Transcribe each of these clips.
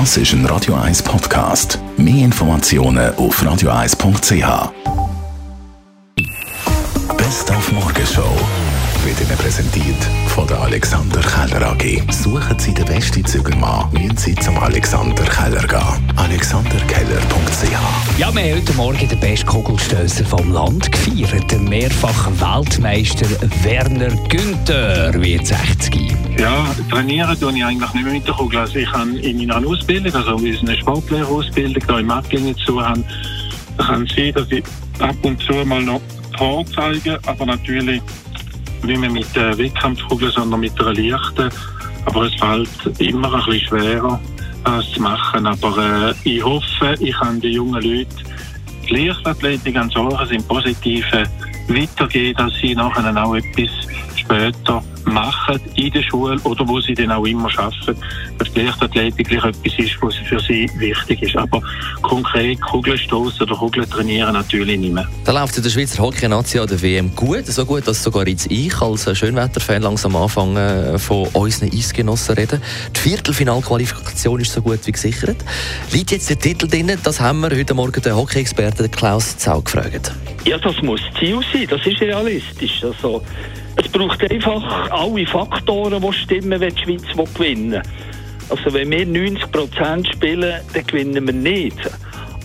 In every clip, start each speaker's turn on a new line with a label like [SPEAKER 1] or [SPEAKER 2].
[SPEAKER 1] Das ist ein Radio 1 Podcast. Mehr Informationen auf radio1.ch. Best auf Morgenshow wird Ihnen präsentiert von der Alexander Keller AG. Suchen Sie den besten Zügelmann, müssen Sie zum Alexander Keller gehen. AlexanderKeller.ch
[SPEAKER 2] Ja, wir haben heute Morgen den besten Kugelstößer vom Land gefeiert. Der mehrfache Weltmeister Werner Günther wird 60.
[SPEAKER 3] Ja, trainieren tue ich eigentlich nicht mehr mit der Kugel. Also ich habe in meiner Ausbildung, also wie eine Sportlehrerausbildung hier im Mattingen zu haben, kann sein, dass ich ab und zu mal noch Tor zeige, aber natürlich nicht mehr mit der Wettkampfkugel, sondern mit der leichten. Aber es fällt immer ein bisschen schwerer, das zu machen. Aber äh, ich hoffe, ich kann den jungen Leuten die Leichtathletik an solches im Positiven weitergeben, dass sie nachher auch etwas später machen in der Schule oder wo sie dann auch immer arbeiten, dass die Leichtathletik etwas ist, was für sie wichtig ist. Aber konkret Kugelstoßen oder Kugeln trainieren natürlich nicht mehr.
[SPEAKER 4] Da läuft in der Schweizer Hockey-Nazi an der WM gut, so gut, dass sogar jetzt ich als Schönwetterfan langsam anfange von unseren Eisgenossen reden. Die Viertelfinalqualifikation ist so gut wie gesichert. Liegt jetzt der Titel drin? Das haben wir heute Morgen den Hockey-Experten Klaus Zau gefragt.
[SPEAKER 5] Ja, das muss Ziel sein, das ist realistisch. Also, es braucht einfach alle Faktoren, die stimmen, wenn die Schweiz gewinnen. Also wenn wir 90% spielen, dann gewinnen wir nicht.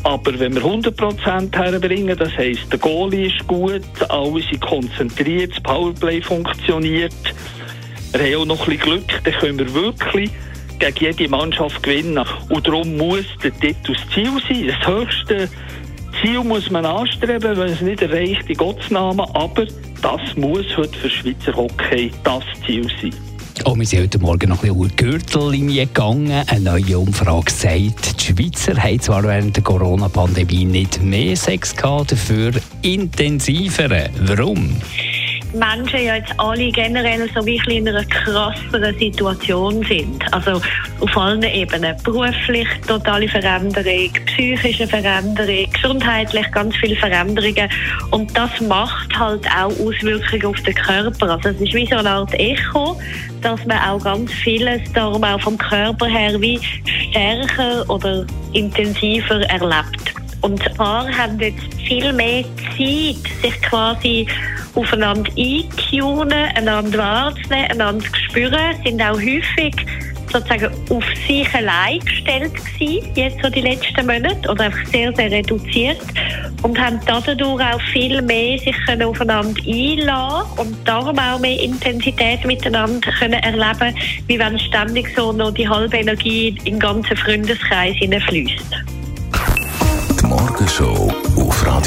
[SPEAKER 5] Aber wenn wir 100% herbringen, das heisst, der Goalie ist gut, alle sind konzentriert, das Powerplay funktioniert, wir haben auch noch ein bisschen Glück, dann können wir wirklich gegen jede Mannschaft gewinnen. Und darum muss der Titel das Ziel sein. Das höchste Ziel muss man anstreben, wenn es nicht erreicht, die Gottesnamen, aber das muss heute für Schweizer Hockey das Ziel sein.
[SPEAKER 2] Oh, wir sind heute Morgen noch ein bisschen Gürtellinie gegangen. Eine neue Umfrage sagt, die Schweizer haben zwar während der Corona-Pandemie nicht mehr Sex gehabt, dafür intensivere. Warum?
[SPEAKER 6] Menschen ja jetzt alle generell so wie in einer krasseren Situation sind. Also auf allen Ebenen. Beruflich totale Veränderung, psychische Veränderung, gesundheitlich ganz viele Veränderungen. Und das macht halt auch Auswirkungen auf den Körper. Also es ist wie so eine Art Echo, dass man auch ganz vieles darum auch vom Körper her wie stärker oder intensiver erlebt. Und die Paare haben jetzt viel mehr Zeit, sich quasi aufeinander einzutunen, einander wahrzunehmen, einander zu spüren, sind auch häufig sozusagen auf sich allein gestellt gewesen, jetzt so die letzten Monate, oder einfach sehr, sehr reduziert. Und haben dadurch auch viel mehr sich können aufeinander einlassen und darum auch mehr Intensität miteinander können erleben, wie wenn ständig so noch die halbe Energie in den ganzen Freundeskreis hineinfließt.
[SPEAKER 1] Die Morgenshow